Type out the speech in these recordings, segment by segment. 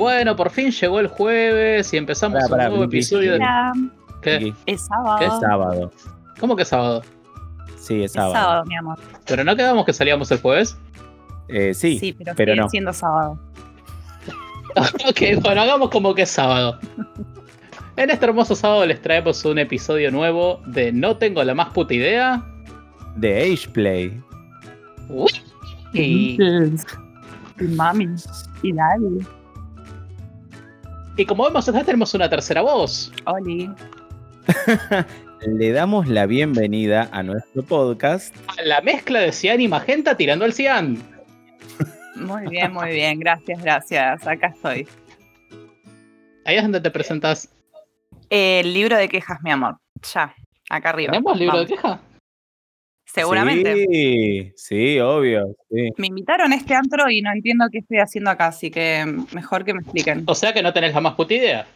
Bueno, por fin llegó el jueves y empezamos Pará, pará, un nuevo episodio ¿Qué? Es sábado. Es sábado. ¿Cómo que sábado? Sí, es Es sábado. sábado, mi amor. ¿Pero no quedamos que salíamos el jueves? Eh, sí, Sí, pero, pero sigue no. siendo sábado. ok, bueno, hagamos como que es sábado. En este hermoso sábado les traemos un episodio nuevo de No tengo la más puta idea. de Age Play. Uy. Y, Y mami. Y daddy. Y como vemos acá tenemos una tercera voz. Oli. Le damos la bienvenida a nuestro podcast. A la mezcla de cian y magenta tirando al cian. Muy bien, muy bien. Gracias, gracias. Acá estoy. Ahí es donde te presentas. El libro de quejas, mi amor. Ya. Acá arriba. ¿Tenemos libro Vamos. de queja? Seguramente. Sí, sí, obvio. Sí. Me invitaron a este antro y no entiendo qué estoy haciendo acá, así que mejor que me expliquen. O sea que no tenés la más puta idea.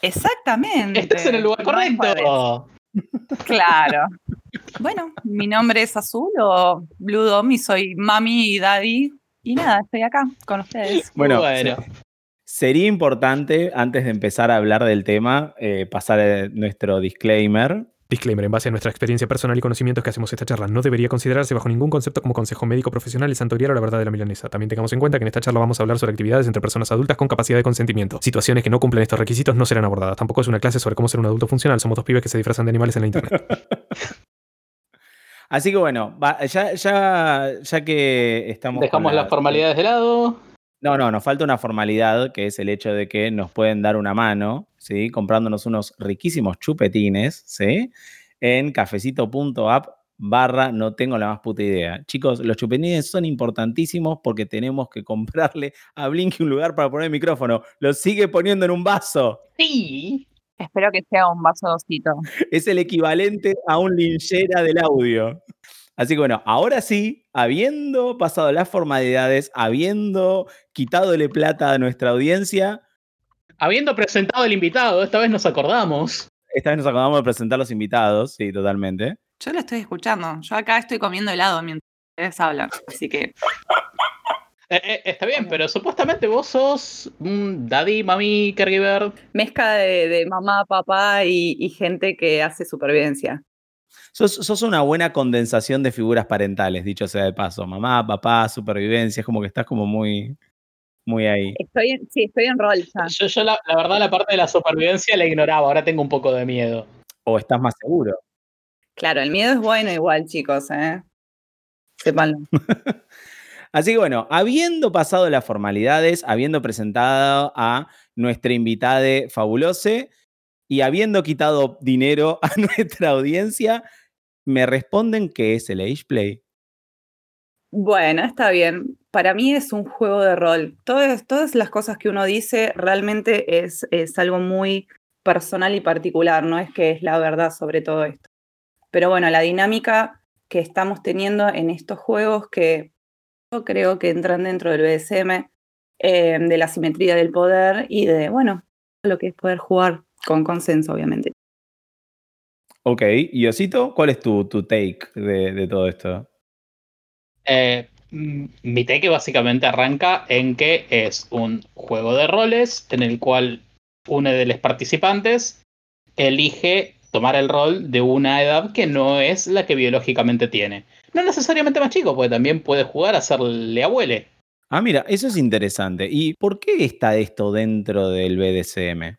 Exactamente. Estás en el lugar correcto. Claro. Bueno, mi nombre es Azul o Blue Dom y soy mami y daddy. Y nada, estoy acá con ustedes. Bueno, Bueno. se- sería importante, antes de empezar a hablar del tema, eh, pasar eh, nuestro disclaimer. Disclaimer, en base a nuestra experiencia personal y conocimientos que hacemos esta charla, no debería considerarse bajo ningún concepto como consejo médico profesional el santorial o la verdad de la milanesa. También tengamos en cuenta que en esta charla vamos a hablar sobre actividades entre personas adultas con capacidad de consentimiento. Situaciones que no cumplen estos requisitos no serán abordadas. Tampoco es una clase sobre cómo ser un adulto funcional. Somos dos pibes que se disfrazan de animales en la internet. Así que bueno, ya, ya, ya que estamos. Dejamos la- las formalidades de lado. No, no, nos falta una formalidad, que es el hecho de que nos pueden dar una mano, ¿sí? Comprándonos unos riquísimos chupetines, ¿sí? En cafecito.app barra no tengo la más puta idea. Chicos, los chupetines son importantísimos porque tenemos que comprarle a Blinky un lugar para poner el micrófono. Lo sigue poniendo en un vaso. Sí. Espero que sea un vaso dosito. Es el equivalente a un linchera del audio. Así que bueno, ahora sí, habiendo pasado las formalidades, habiendo quitadole plata a nuestra audiencia, Habiendo presentado el invitado, esta vez nos acordamos. Esta vez nos acabamos de presentar los invitados, sí, totalmente. Yo lo estoy escuchando. Yo acá estoy comiendo helado mientras ustedes hablan. Así que Eh, eh, está bien, pero supuestamente vos sos un daddy, mami, caregiver. mezcla de, de mamá, papá y, y gente que hace supervivencia. Sos, sos una buena condensación de figuras parentales, dicho sea de paso. Mamá, papá, supervivencia, es como que estás como muy, muy ahí. Estoy en, sí, estoy en rol ya. Yo, yo la, la verdad, la parte de la supervivencia la ignoraba, ahora tengo un poco de miedo. O estás más seguro. Claro, el miedo es bueno igual, chicos, ¿eh? Sépanlo. Así que bueno, habiendo pasado las formalidades, habiendo presentado a nuestra invitada fabulosa y habiendo quitado dinero a nuestra audiencia, me responden que es el Age Play. Bueno, está bien. Para mí es un juego de rol. Todas, todas las cosas que uno dice realmente es, algo muy personal y particular, no es que es la verdad sobre todo esto. Pero bueno, la dinámica que estamos teniendo en estos juegos que yo creo que entran dentro del BSM, eh, de la simetría del poder y de, bueno, lo que es poder jugar con consenso, obviamente. Ok, y Osito, ¿cuál es tu, tu take de, de todo esto? Eh, mi take básicamente arranca en que es un juego de roles en el cual uno de los participantes elige tomar el rol de una edad que no es la que biológicamente tiene. No necesariamente más chico, porque también puede jugar a serle abuele. Ah, mira, eso es interesante. ¿Y por qué está esto dentro del BDSM?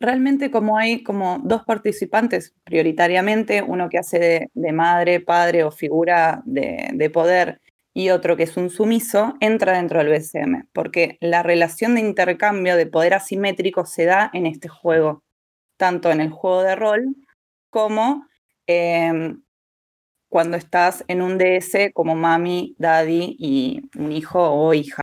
Realmente como hay como dos participantes prioritariamente, uno que hace de, madre, padre o figura de, de poder y otro que es un sumiso, entra dentro del BSM, porque la relación de intercambio de poder asimétrico se da en este juego, tanto en el juego de rol como eh, cuando estás en un DS como mami, daddy y un hijo o hija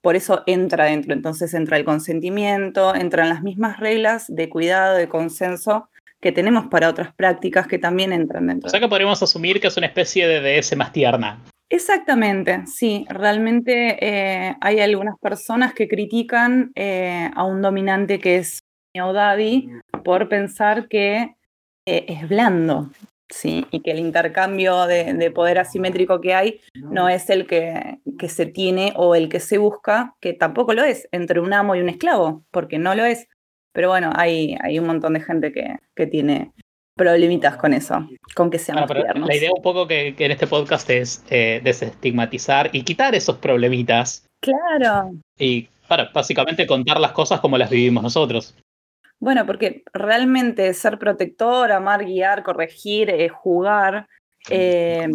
por eso entra dentro. Entonces entra el consentimiento, entran las mismas reglas de cuidado, de consenso que tenemos para otras prácticas que también entran dentro. O sea que podríamos asumir que es una especie de DS más tierna. Exactamente, sí. Realmente eh, hay algunas personas que critican eh, a un dominante que es o daddy por pensar que eh, es blando. ¿Sí? Y que el intercambio de, de poder asimétrico que hay no es el que, que, se tiene o el que se busca, que tampoco lo es, entre un amo y un esclavo, porque no lo es. Pero bueno, hay, hay un montón de gente que, que tiene problemitas con eso, con que seamos bueno. La idea un poco que, que en este podcast es eh, desestigmatizar y quitar esos problemitas. Claro. Y para básicamente contar las cosas como las vivimos nosotros. Bueno, porque realmente ser protector, amar, guiar, corregir, eh, jugar, eh,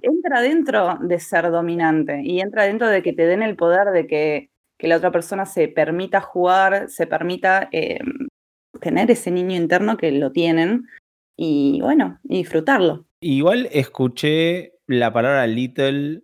entra dentro de ser dominante y entra dentro de que te den el poder de que, que la otra persona se permita jugar, se permita eh, tener ese niño interno que lo tienen y bueno, y disfrutarlo. Igual escuché la palabra little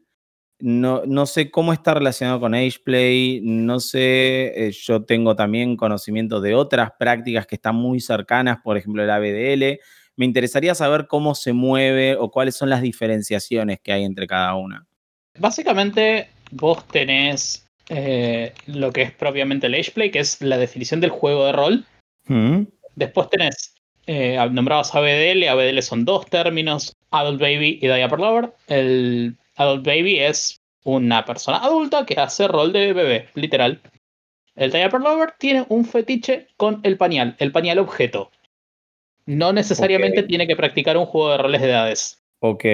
no, no, sé cómo está relacionado con AgePlay, no sé, eh, yo tengo también conocimiento de otras prácticas que están muy cercanas, por ejemplo el ABDL. Me interesaría saber cómo se mueve o cuáles son las diferenciaciones que hay entre cada una. Básicamente, vos tenés eh, lo que es propiamente el AgePlay, que es la definición del juego de rol. ¿Mm? Después tenés eh, nombrados ABDL, ABDL son dos términos, Adult Baby y Diaper Lover. El Adult Baby es una persona adulta que hace rol de bebé, literal. El Diaper Lover tiene un fetiche con el pañal, el pañal objeto. No necesariamente tiene que practicar un juego de roles de edades. Ok,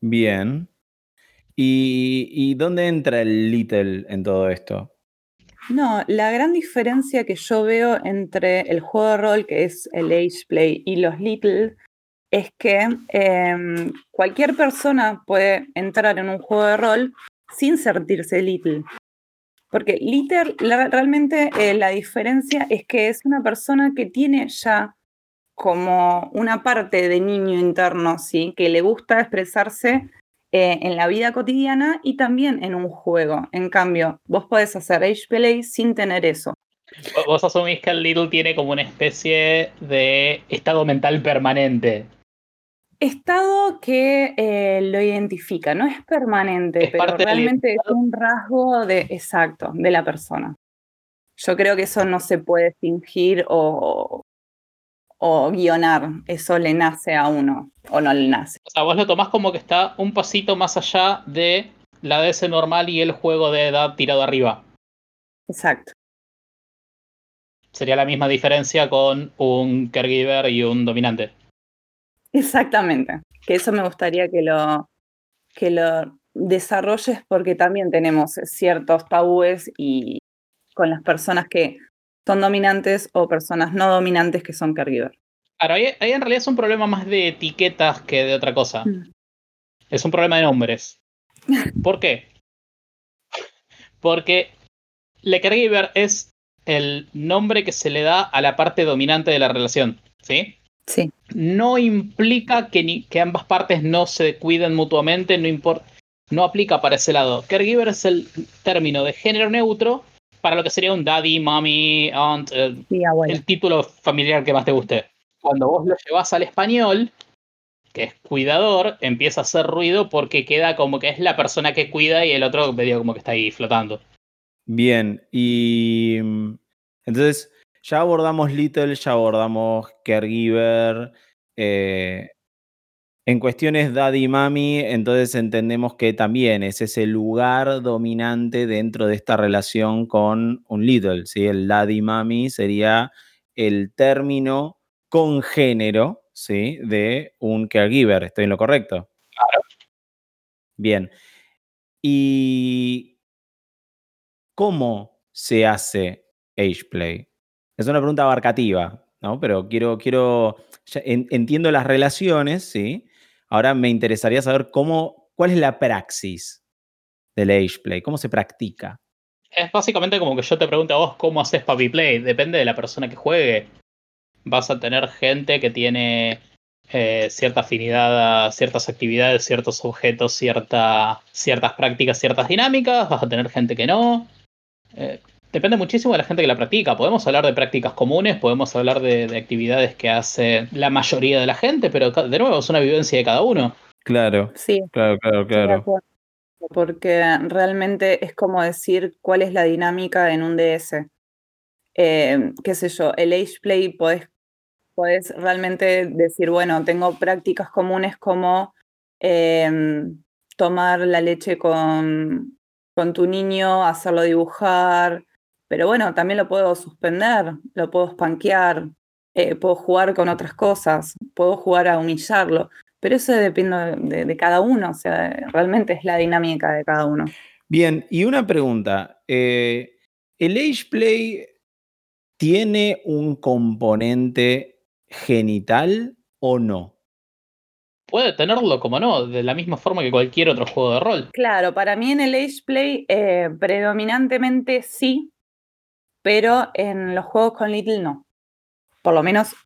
bien. ¿Y, y dónde entra el little en todo esto? No, la gran diferencia que yo veo entre el juego de rol, que es el age play, y los little, es que eh, cualquier persona puede entrar en un juego de rol sin sentirse little. Porque little, realmente eh, la diferencia es que es una persona que tiene ya como una parte de niño interno, ¿sí? Que le gusta expresarse eh, en la vida cotidiana y también en un juego. En cambio, vos podés hacer age play sin tener eso. Vos asumís que el Little tiene como una especie de estado mental permanente. Estado que eh, lo identifica, no es permanente, Es pero realmente es un rasgo de, exacto, de la persona. Yo creo que eso no se puede fingir o, o guionar, eso le nace a uno o no le nace. O sea, vos lo tomás como que está un pasito más allá de la DS normal y el juego de edad tirado arriba. Exacto. Sería la misma diferencia con un caregiver y un dominante. Exactamente. Que eso me gustaría que lo, que lo desarrolles porque también tenemos ciertos tabúes y con las personas que son dominantes o personas no dominantes que son caregiver. Ahora, ahí, ahí en realidad es un problema más de etiquetas que de otra cosa. Mm. Es un problema de nombres. ¿Por qué? Porque le caregiver es el nombre que se le da a la parte dominante de la relación. ¿Sí? Sí, no implica que, ni, que ambas partes no se cuiden mutuamente, no, impor- no aplica para ese lado. Caregiver es el término de género neutro para lo que sería un daddy, mommy, aunt, sí, el título familiar que más te guste. Cuando vos lo llevas al español, que es cuidador, empieza a hacer ruido porque queda como que es la persona que cuida y el otro medio como que está ahí flotando. Bien, y mm, entonces ya abordamos Little, ya abordamos Caregiver. eh, en cuestiones Daddy y Mami, entonces entendemos que también es ese lugar dominante dentro de esta relación con un Little. ¿sí? El Daddy Mami sería el término con género ¿sí? de un caregiver. ¿Estoy en lo correcto? Claro. Bien. ¿Y cómo se hace age play? Es una pregunta abarcativa, ¿no? Pero quiero, quiero, entiendo las relaciones, ¿sí? Ahora me interesaría saber cómo, cuál es la praxis del age play, cómo se practica. Es básicamente como que yo te pregunto a vos cómo haces Puppy Play. Depende de la persona que juegue. Vas a tener gente que tiene eh, cierta afinidad a ciertas actividades, ciertos objetos, cierta, ciertas prácticas, ciertas dinámicas. Vas a tener gente que no. Eh, depende muchísimo de la gente que la practica. Podemos hablar de prácticas comunes, podemos hablar de, de actividades que hace la mayoría de la gente, pero de nuevo es una vivencia de cada uno. Claro, Sí, claro, claro, claro. Porque realmente es como decir cuál es la dinámica en un DS. Eh, qué sé yo, el age play podés Puedes realmente decir, bueno, tengo prácticas comunes como em, tomar la leche con, con tu niño, hacerlo dibujar, pero bueno, también lo puedo suspender, lo puedo spanquear, eh, puedo jugar con otras cosas, puedo jugar a humillarlo, pero eso depende de, cada uno, o sea, realmente es la dinámica de cada uno. Bien, y una pregunta, eh, ¿el age play tiene un componente genital o no? Puede tenerlo como no, de la misma forma que cualquier otro juego de rol. Claro, para mí en el age play eh, predominantemente sí, pero en los juegos con Little no. Por lo menos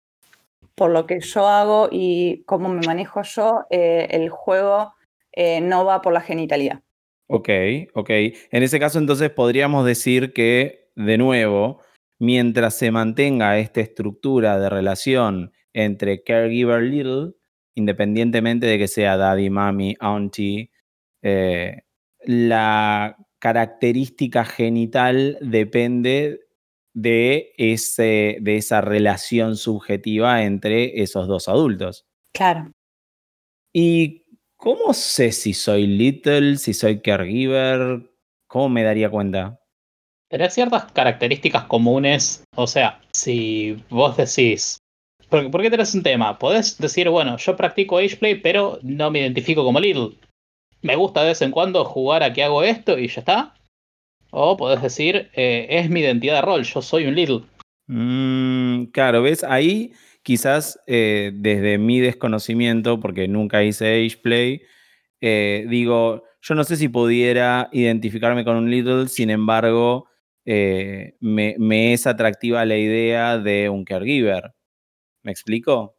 por lo que yo hago y cómo me manejo yo, eh, el juego eh, no va por la genitalidad. Ok, ok. En ese caso entonces podríamos decir que, de nuevo, mientras se mantenga esta estructura de relación entre caregiver little, independientemente de que sea daddy, mommy, auntie, eh, la característica genital depende de, ese, de esa relación subjetiva entre esos dos adultos. Claro. ¿Y cómo sé si soy little, si soy caregiver? ¿Cómo me daría cuenta? Tenés ciertas características comunes. O sea, si vos decís. ¿Por, ¿por qué tenés un tema? Podés decir, bueno, yo practico ageplay, pero no me identifico como little. Me gusta de vez en cuando jugar a que hago esto y ya está. O podés decir, eh, es mi identidad de rol, yo soy un Little. Mm, claro, ¿ves? Ahí quizás eh, desde mi desconocimiento, porque nunca hice Ageplay, eh, digo, yo no sé si pudiera identificarme con un Little, sin embargo, me, me, es atractiva la idea de un caregiver. ¿Me explico?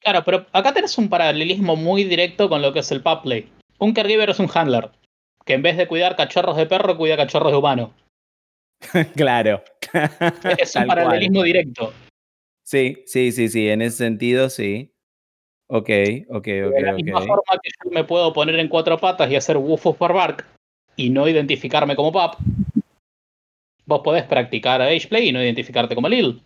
Claro, pero acá tenés un paralelismo muy directo con lo que es el play. Un caregiver es un handler que en vez de cuidar cachorros de perro, cuida cachorros de humano. claro. es un paralelismo directo. Sí, sí, sí, sí, en ese sentido sí. Ok, ok, ok. De la misma forma que yo me puedo poner en cuatro patas y hacer woof por bark y no identificarme como pap, vos podés practicar Ageplay y no identificarte como Lil.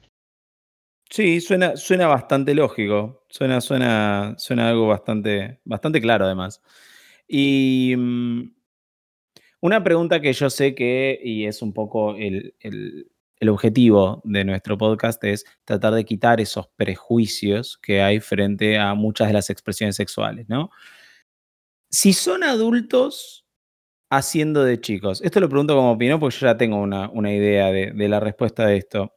Sí, suena, suena bastante lógico. Suena, suena, suena algo bastante, bastante claro, además. Y mm, una pregunta que yo sé que, y es un poco el, objetivo de nuestro podcast, es tratar de quitar esos prejuicios que hay frente a muchas de las expresiones sexuales, ¿no? Si son adultos haciendo de chicos, esto lo pregunto como opinión porque yo ya tengo una, idea de, de la respuesta de esto.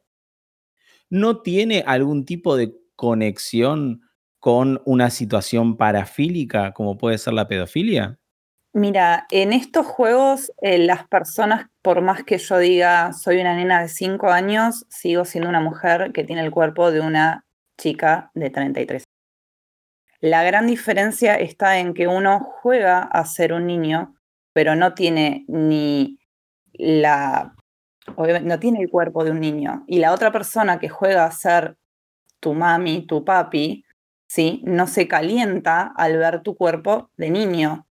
¿No tiene algún tipo de conexión con una situación parafílica como puede ser la pedofilia? Mira, en estos juegos eh, las personas, por más que yo diga soy una nena de 5 años, sigo siendo una mujer que tiene el cuerpo de una chica de 33. La gran diferencia está en que uno juega a ser un niño, pero no tiene ni la no tiene el cuerpo de un niño. Y la otra persona que juega a ser tu mami, tu papi, ¿sí? no se calienta al ver tu cuerpo de niño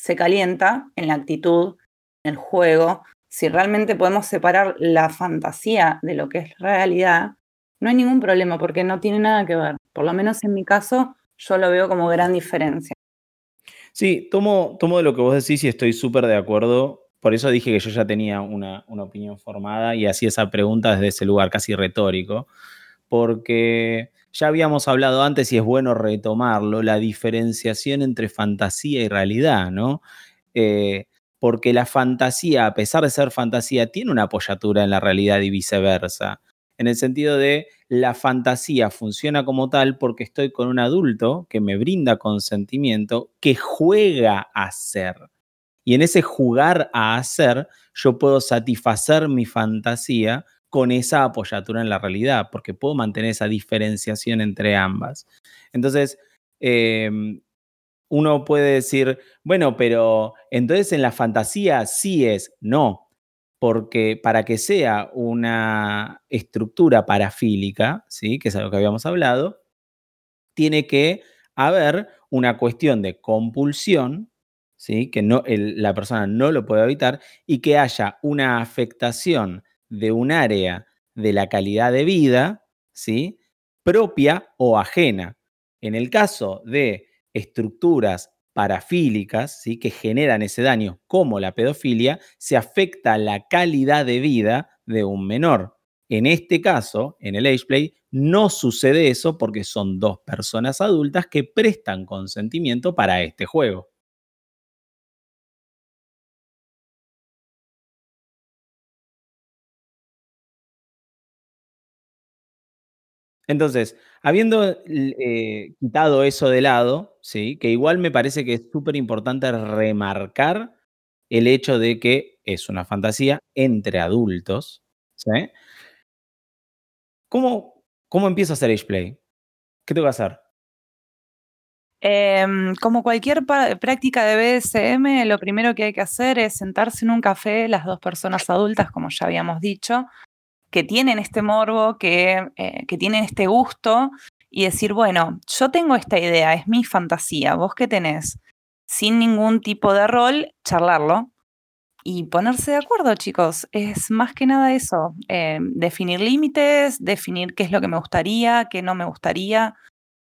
se calienta en la actitud, en el juego. Si realmente podemos separar la fantasía de lo que es realidad, no hay ningún problema porque no tiene nada que ver. Por lo menos en mi caso, yo lo veo como gran diferencia. Sí, tomo, tomo de lo que vos decís y estoy súper de acuerdo. Por eso dije que yo ya tenía una, una opinión formada y hacía esa pregunta desde ese lugar casi retórico. Porque ya habíamos hablado antes y es bueno retomarlo, la diferenciación entre fantasía y realidad, ¿no? Eh, porque la fantasía, a pesar de ser fantasía, tiene una apoyatura en la realidad y viceversa. En el sentido de la fantasía funciona como tal porque estoy con un adulto que me brinda consentimiento, que juega a ser. Y en ese jugar a hacer, yo puedo satisfacer mi fantasía con esa apoyatura en la realidad, porque puedo mantener esa diferenciación entre ambas. Entonces, em, uno puede decir, bueno, pero entonces en la fantasía sí es, no, porque para que sea una estructura parafílica, ¿sí? que es a lo que habíamos hablado, tiene que haber una cuestión de compulsión, ¿sí? que no, la persona no lo puede evitar, y que haya una afectación de un área de la calidad de vida, ¿sí? propia o ajena. En el caso de estructuras parafílicas, ¿sí? que generan ese daño, como la pedofilia, se afecta la calidad de vida de un menor. En este caso, en el age play, no sucede eso porque son dos personas adultas que prestan consentimiento para este juego. Entonces, habiendo eh, quitado eso de lado, ¿sí? que igual me parece que es súper importante remarcar el hecho de que es una fantasía entre adultos. ¿Cómo, ¿Cómo empiezo a hacer Age Play? ¿Qué tengo que hacer? Em, como cualquier práctica de BSM, lo primero que hay que hacer es sentarse en un café, las dos personas adultas, como ya habíamos dicho, que tienen este morbo, que, eh, que tienen este gusto, y decir, bueno, yo tengo esta idea, es mi fantasía, vos qué tenés, sin ningún tipo de rol, charlarlo y ponerse de acuerdo, chicos. Es más que nada eso, eh, definir límites, definir qué es lo que me gustaría, qué no me gustaría,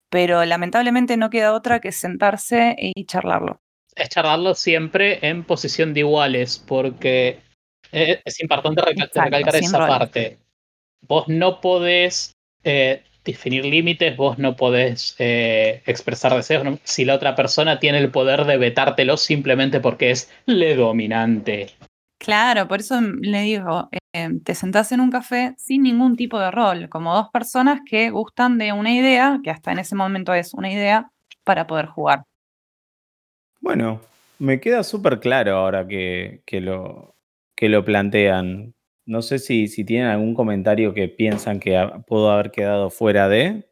pero lamentablemente no queda otra que sentarse y charlarlo. Es charlarlo siempre en posición de iguales, porque es importante recalcar esa parte. Vos no podés eh, definir límites, vos no podés eh, expresar deseos si la otra persona tiene el poder de vetártelo simplemente porque es le dominante. Claro, por eso le digo, eh, te sentás en un café sin ningún tipo de rol, como dos personas que gustan de una idea, que hasta en ese momento es una idea, para poder jugar. Bueno, me queda súper claro ahora que, que, lo, que lo plantean. No sé si, si tienen algún comentario que piensan que puedo haber quedado fuera de.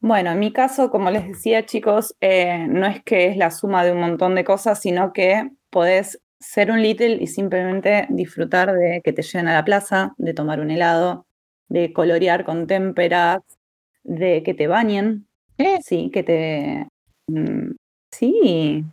Bueno, en mi caso, como les decía, chicos, eh, no es que es la suma de un montón de cosas, sino que podés ser un little y simplemente disfrutar de que te lleven a la plaza, de tomar un helado, de colorear con témperas, de que te bañen. Sí, que te. Mm, sí,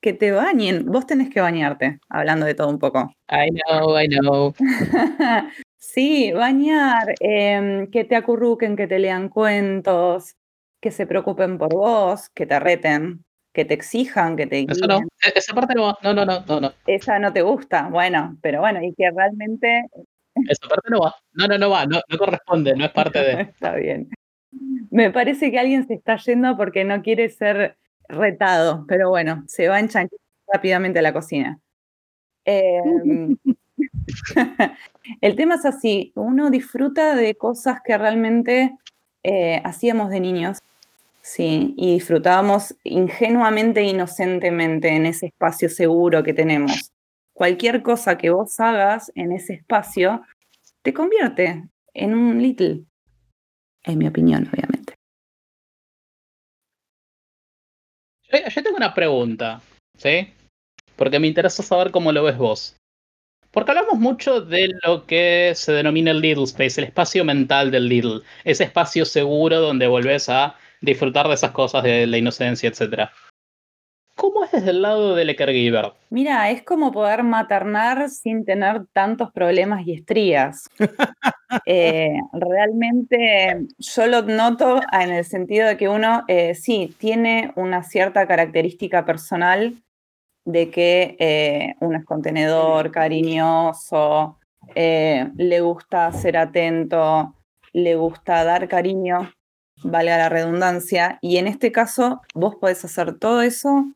que te bañen. Vos tenés que bañarte, hablando de todo un poco. I know, I know. sí, bañar, em, que te acurruquen, que te lean cuentos, que se preocupen por vos, que te reten, que te exijan, que te Eso no, e, esa parte no va. No, no, no, no, no. Esa no te gusta, bueno, pero bueno, y que realmente. Esa parte no va. No, no, no va, no, no corresponde, no es parte de. Está bien. Me parece que alguien se está yendo porque no quiere ser retado, pero bueno, se va en rápidamente a la cocina. Em, el tema es así, uno disfruta de cosas que realmente eh, hacíamos de niños, sí, y disfrutábamos ingenuamente e inocentemente en ese espacio seguro que tenemos. Cualquier cosa que vos hagas en ese espacio te convierte en un little, en mi opinión, obviamente. Yo, tengo una pregunta, ¿sí? Porque me interesa saber cómo lo ves vos. Porque hablamos mucho de lo que se denomina el Little Space, el espacio mental del Little, ese espacio seguro donde volvés a disfrutar de esas cosas, de la inocencia, etc. ¿Cómo es desde el lado del caregiver? Mira, es como poder maternar sin tener tantos problemas y estrías. Eh, realmente yo lo noto en el sentido de que uno eh, sí tiene una cierta característica personal de que eh, uno es contenedor, cariñoso, le gusta ser atento, le gusta dar cariño, valga la redundancia, y en este caso vos podés hacer todo eso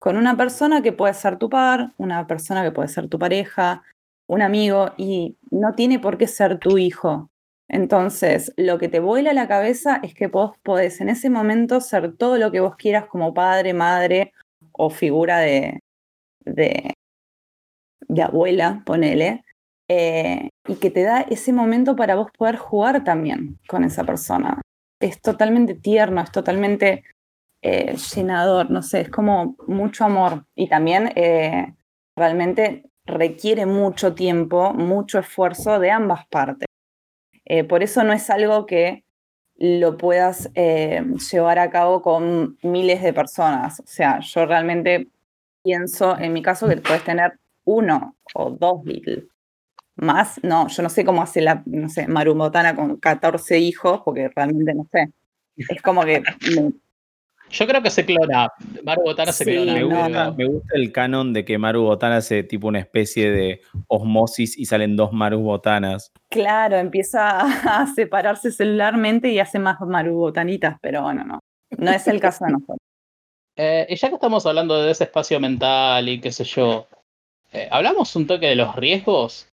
con una persona que puede ser tu par, una persona que puede ser tu pareja, un amigo, y no tiene por qué ser tu hijo. Entonces, lo que te vuela la cabeza es que vos podés en ese momento ser todo lo que vos quieras como padre, madre o figura de, de, abuela, ponele, eh, y que te da ese momento para vos poder jugar también con esa persona. Es totalmente tierno, es totalmente eh, llenador, no sé, es como mucho amor y también eh, realmente requiere mucho tiempo, mucho esfuerzo de ambas partes. Eh, por eso no es algo que lo puedas llevar a cabo con miles de personas. O sea, yo realmente pienso, en mi caso, que puedes tener uno o dos little. Más, no, yo no sé cómo hace la, no sé, Marumotana con 14 hijos, porque realmente no sé. Es como que Yo creo que se clona. Maru Botana se Sí, clona. Me gusta, no. me gusta el canon de que Maru Botana hace tipo una especie de osmosis y salen dos Maru Botanas. Claro, empieza a separarse celularmente y hace más marubotanitas, pero bueno, no. No es el caso de nosotros. Eh, y ya que estamos hablando de ese espacio mental y qué sé yo, eh, ¿hablamos un toque de los riesgos?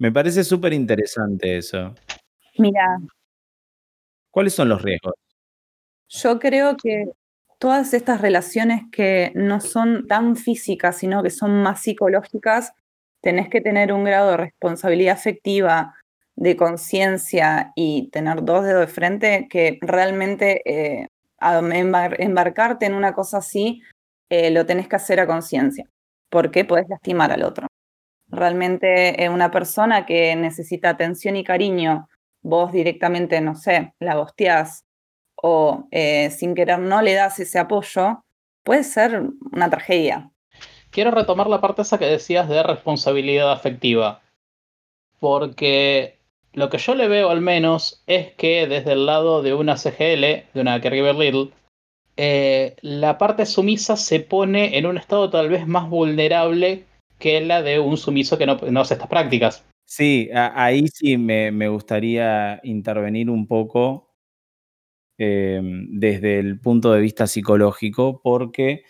Me parece súper interesante eso. Mira, ¿Cuáles son los riesgos? yo creo que todas estas relaciones que no son tan físicas, sino que son más psicológicas, tenés que tener un grado de responsabilidad afectiva, de conciencia y tener dos dedos de frente que realmente eh, embarcarte en una cosa así eh, lo tenés que hacer a conciencia, porque podés lastimar al otro. Realmente eh, una persona que necesita atención y cariño, vos directamente, no sé, la bosteás o eh, sin querer no le das ese apoyo, puede ser una tragedia. Quiero retomar la parte esa que decías de responsabilidad afectiva. Porque lo que yo le veo al menos es que desde el lado de una CGL, de una Caregiver Little, eh, la parte sumisa se pone en un estado tal vez más vulnerable que la de un sumiso que no, no hace estas prácticas. Sí, a- ahí sí me, me gustaría intervenir un poco eh, desde el punto de vista psicológico, porque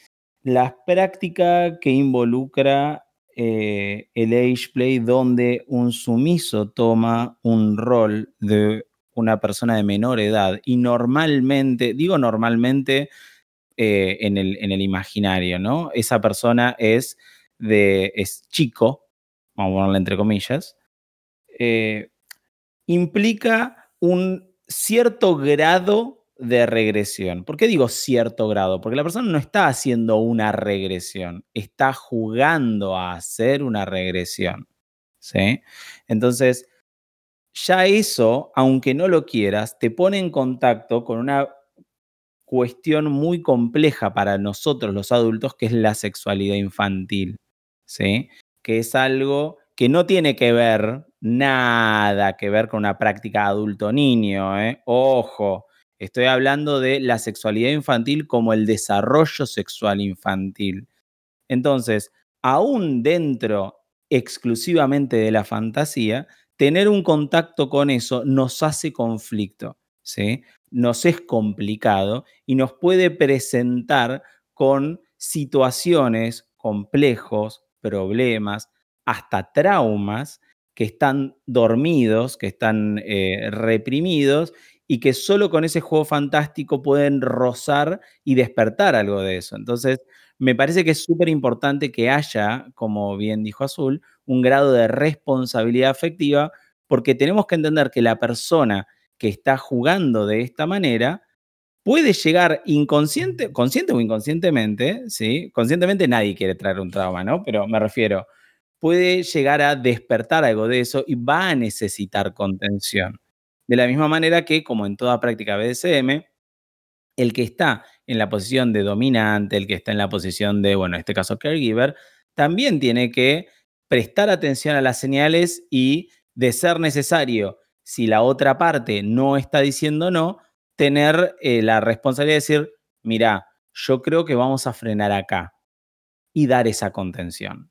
la práctica que involucra eh, el age play, donde un sumiso toma un rol de una persona de menor edad, y normalmente, digo normalmente eh, en, el, en el imaginario, ¿no? Esa persona es de es chico, vamos a ponerle entre comillas, implica un cierto grado de regresión. ¿Por qué digo cierto grado? Porque la persona no está haciendo una regresión, está jugando a hacer una regresión. ¿sí? Entonces, ya eso, aunque no lo quieras, te pone en contacto con una cuestión muy compleja para nosotros los adultos, que es la sexualidad infantil, ¿sí? Que es algo que no tiene que ver nada que ver con una práctica adulto-niño, ¿eh? Ojo, estoy hablando de la sexualidad infantil como el desarrollo sexual infantil. Entonces, aún dentro exclusivamente de la fantasía, tener un contacto con eso nos hace conflicto, ¿sí? Nos es complicado y nos puede presentar con situaciones complejos, problemas, hasta traumas que están dormidos, que están eh, reprimidos y que solo con ese juego fantástico pueden rozar y despertar algo de eso. Entonces, me parece que es súper importante que haya, como bien dijo Azul, un grado de responsabilidad afectiva, porque tenemos que entender que la persona que está jugando de esta manera puede llegar inconsciente, consciente o inconscientemente, ¿sí? Conscientemente nadie quiere traer un trauma, ¿no? Pero me refiero, puede llegar a despertar algo de eso y va a necesitar contención. De la misma manera que, como en toda práctica BDSM, el que está en la posición de dominante, el que está en la posición de, bueno, en este caso caregiver, también tiene que prestar atención a las señales y, de ser necesario, si la otra parte no está diciendo no, tener eh, la responsabilidad de decir, mira, yo creo que vamos a frenar acá y dar esa contención.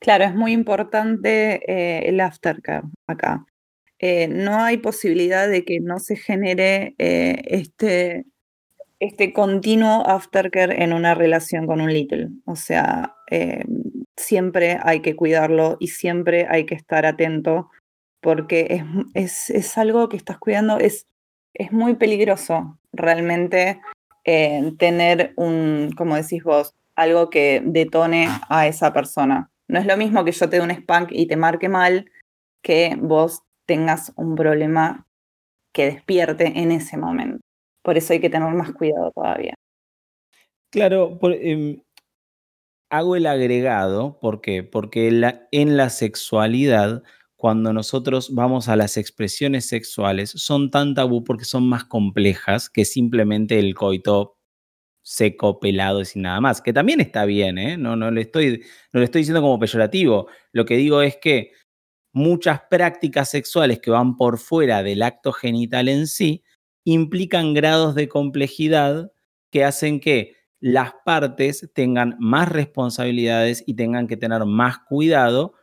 Claro, es muy importante eh, el aftercare acá. Eh, no hay posibilidad de que no se genere eh, este, este continuo aftercare en una relación con un little. O sea, siempre hay que cuidarlo y siempre hay que estar atento porque es, es, es algo que estás cuidando, es, es muy peligroso realmente tener un, como decís vos, algo que detone a esa persona. No es lo mismo que yo te dé un spank y te marque mal que vos tengas un problema que despierte en ese momento. Por eso hay que tener más cuidado todavía. Claro, por, eh, hago el agregado, ¿por qué? Porque en la sexualidad, cuando nosotros vamos a las expresiones sexuales, son tan tabú porque son más complejas que simplemente el coito seco, pelado y sin nada más, que también está bien, ¿eh? no, no, le estoy, no le estoy diciendo como peyorativo, lo que digo es que muchas prácticas sexuales que van por fuera del acto genital en sí implican grados de complejidad que hacen que las partes tengan más responsabilidades y tengan que tener más cuidado,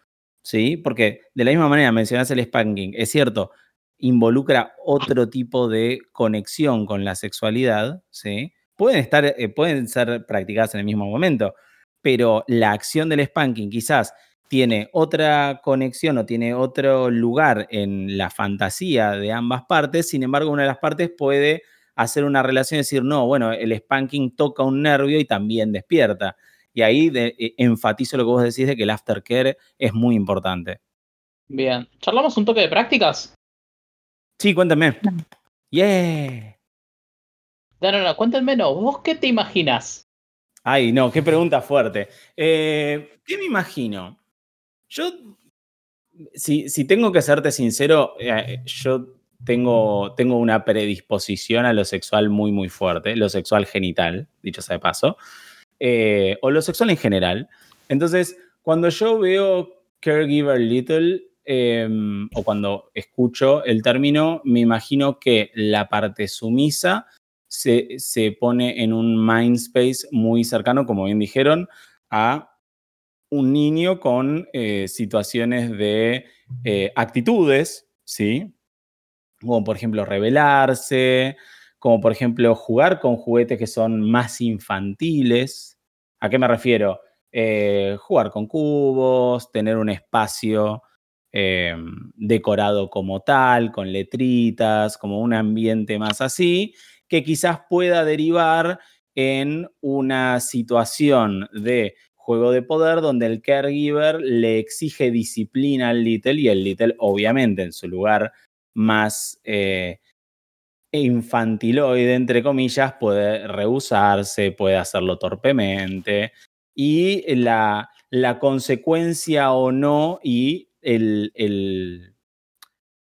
¿sí? Porque de la misma manera mencionas el spanking, es cierto, involucra otro tipo de conexión con la sexualidad, ¿sí? Pueden, estar, eh, pueden ser practicadas en el mismo momento, pero la acción del spanking quizás tiene otra conexión o tiene otro lugar en la fantasía de ambas partes, sin embargo, una de las partes puede hacer una relación y decir, no, bueno, el spanking toca un nervio y también despierta. Y ahí eh, enfatizo lo que vos decís de que el aftercare es muy importante. Bien, ¿charlamos un toque de prácticas? Sí, cuéntame. Yeah. No, no, no, cuéntenme. ¿Vos qué te imaginas? Ay, no, qué pregunta fuerte. Eh, ¿Qué me imagino? Yo, si, si tengo que serte sincero, eh, yo tengo, tengo una predisposición a lo sexual muy, muy fuerte, lo sexual genital, dicho sea de paso, eh, o lo sexual en general. Entonces, cuando yo veo caregiver little, em, o cuando escucho el término, me imagino que la parte sumisa se, se pone en un mind space muy cercano, como bien dijeron, a un niño con eh, situaciones de eh, actitudes, ¿sí? Como por ejemplo rebelarse, como por ejemplo jugar con juguetes que son más infantiles. ¿A qué me refiero? Eh, jugar con cubos, tener un espacio decorado como tal, con letritas, como un ambiente más así, que quizás pueda derivar en una situación de juego de poder donde el caregiver le exige disciplina al Little y el Little, obviamente, en su lugar más eh, infantiloide, entre comillas, puede rehusarse, puede hacerlo torpemente. Y la, la consecuencia o no y el, el,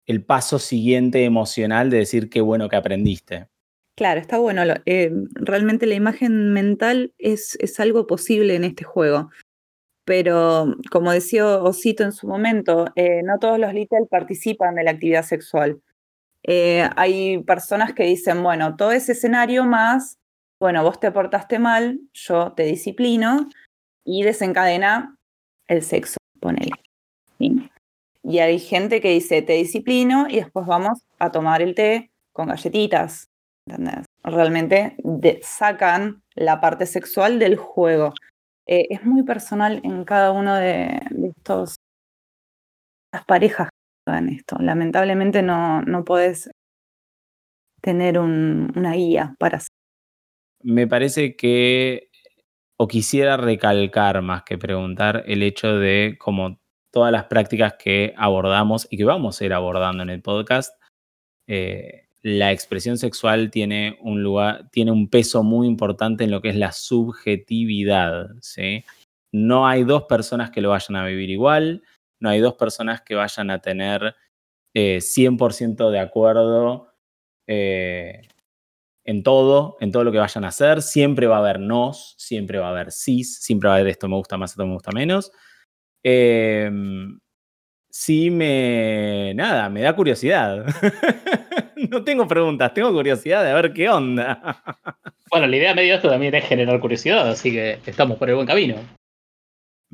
el paso siguiente emocional de decir qué bueno que aprendiste. Claro, está bueno. Eh, realmente la imagen mental es, es, algo posible en este juego. Pero, como decía Osito en su momento, eh, no todos los Little participan de la actividad sexual. Eh, hay personas que dicen, bueno, todo ese escenario más, bueno, vos te portaste mal, yo te disciplino y desencadena el sexo, ponele. Y hay gente que dice, te disciplino y después vamos a tomar el té con galletitas, ¿entendés? Realmente sacan la parte sexual del juego. Eh, es muy personal en cada uno de, estos las parejas hagan esto. Lamentablemente no, no puedes tener una guía para hacer. Me parece que, o quisiera recalcar más que preguntar, el hecho de como todas las prácticas que abordamos y que vamos a ir abordando en el podcast, eh, la expresión sexual tiene un lugar, tiene un peso muy importante en lo que es la subjetividad. No hay dos personas que lo vayan a vivir igual, no hay dos personas que vayan a tener 100% eh, de acuerdo eh, en todo, en todo lo que vayan a hacer. Siempre va a haber nos, siempre va a haber cis, siempre va a haber esto me gusta más, esto me gusta menos. Em, sí me, nada, me da curiosidad. no tengo preguntas, tengo curiosidad de ver qué onda. bueno, la idea medio esto también es generar curiosidad, así que estamos por el buen camino.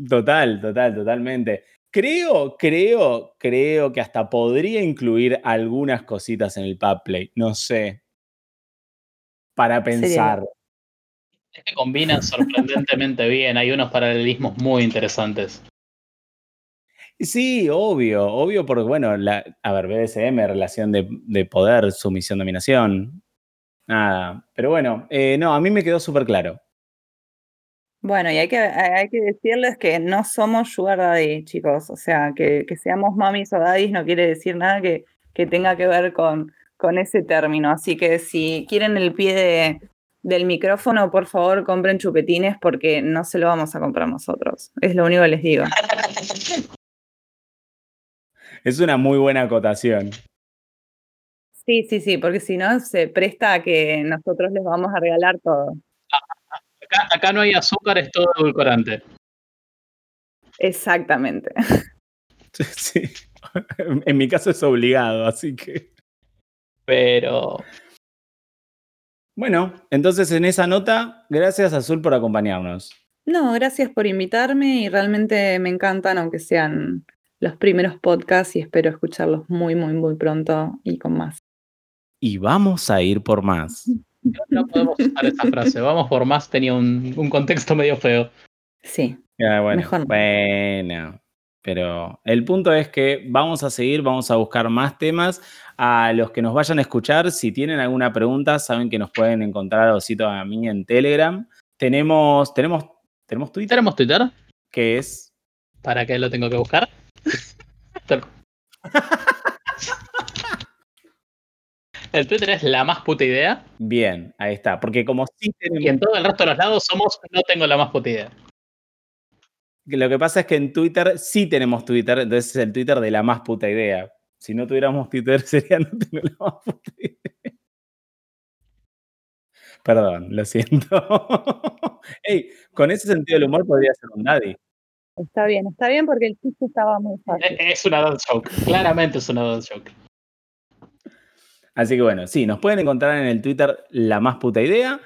Total, total, totalmente. Creo, creo, creo que hasta podría incluir algunas cositas en el pub play, no sé. Para pensar. Es que combinan sorprendentemente bien, hay unos paralelismos muy interesantes. Sí, obvio, obvio, porque bueno, la, a ver, BDSM, relación de, poder, sumisión, dominación. Nada, pero bueno, eh, no, a mí me quedó súper claro. Bueno, y hay que, hay que decirles que no somos sugar daddy, chicos. O sea, que, que seamos mamis o daddies no quiere decir nada que, que tenga que ver con, con ese término. Así que si quieren el pie de, del micrófono, por favor, compren chupetines porque no se lo vamos a comprar nosotros. Es lo único que les digo. Es una muy buena acotación. Sí, sí, sí, porque si no se presta a que nosotros les vamos a regalar todo. Acá, no hay azúcar, es todo edulcorante. Exactamente. Sí. En mi caso es obligado, así que. Pero Bueno, entonces en esa nota, gracias Azul por acompañarnos. No, gracias por invitarme y realmente me encantan, aunque sean los primeros podcasts y espero escucharlos muy, muy, muy pronto y con más. Y vamos a ir por más. no podemos usar esa frase. Vamos por más, tenía un, un contexto medio feo. Sí, Ah, bueno, Mejor no. bueno, pero el punto es que vamos a seguir, vamos a buscar más temas. A los que nos vayan a escuchar, si tienen alguna pregunta, saben que nos pueden encontrar a Osito a mí en Telegram. Tenemos, tenemos, tenemos Twitter, ¿Tenemos Twitter? que es ¿Para qué lo tengo que buscar? El Twitter es la más puta idea bien, ahí está. Porque como sí tenemos. y en todo el resto de los lados somos no tengo la más puta idea. Lo que pasa es que en Twitter sí tenemos Twitter, entonces es el Twitter de la más puta idea. Si no tuviéramos Twitter sería no tengo la más puta idea. Perdón, lo siento. Ey, con ese sentido del humor podría ser un daddy. Está bien, está bien porque el chiste estaba muy fácil. E- Es una dad joke. Claramente es una dad joke. Así que bueno, sí, nos pueden encontrar en el Twitter la más puta idea.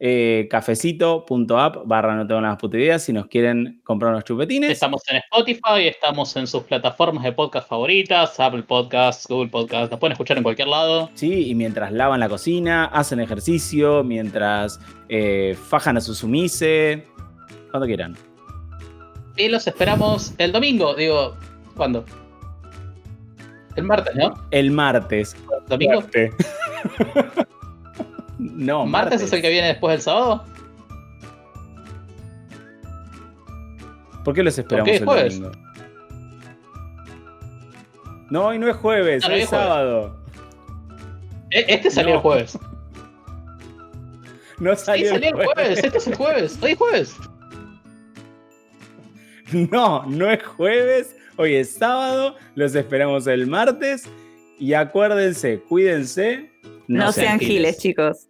eh, cafecito.app barra no tengo la más puta idea si nos quieren comprar unos chupetines. Estamos en Spotify, estamos en sus plataformas de podcast favoritas, Apple Podcasts, Google Podcasts, nos pueden escuchar en cualquier lado. Sí, y mientras lavan la cocina, hacen ejercicio, mientras eh, fajan a su sumise, cuando quieran. Y los esperamos el domingo, digo, ¿cuándo? El martes, ¿no? El martes. ¿Domingo? Suerte. no, ¿Martes es el que viene después del sábado? ¿Por qué los esperamos qué el jueves? domingo? No, hoy no es jueves, No, hoy es jueves. sábado. E- Este salió No. el jueves. No Sí, salió, salió el jueves, este es el jueves. Hoy es jueves. No, no es jueves, hoy es sábado, los esperamos el martes y acuérdense, cuídense. No, sean giles, chicos.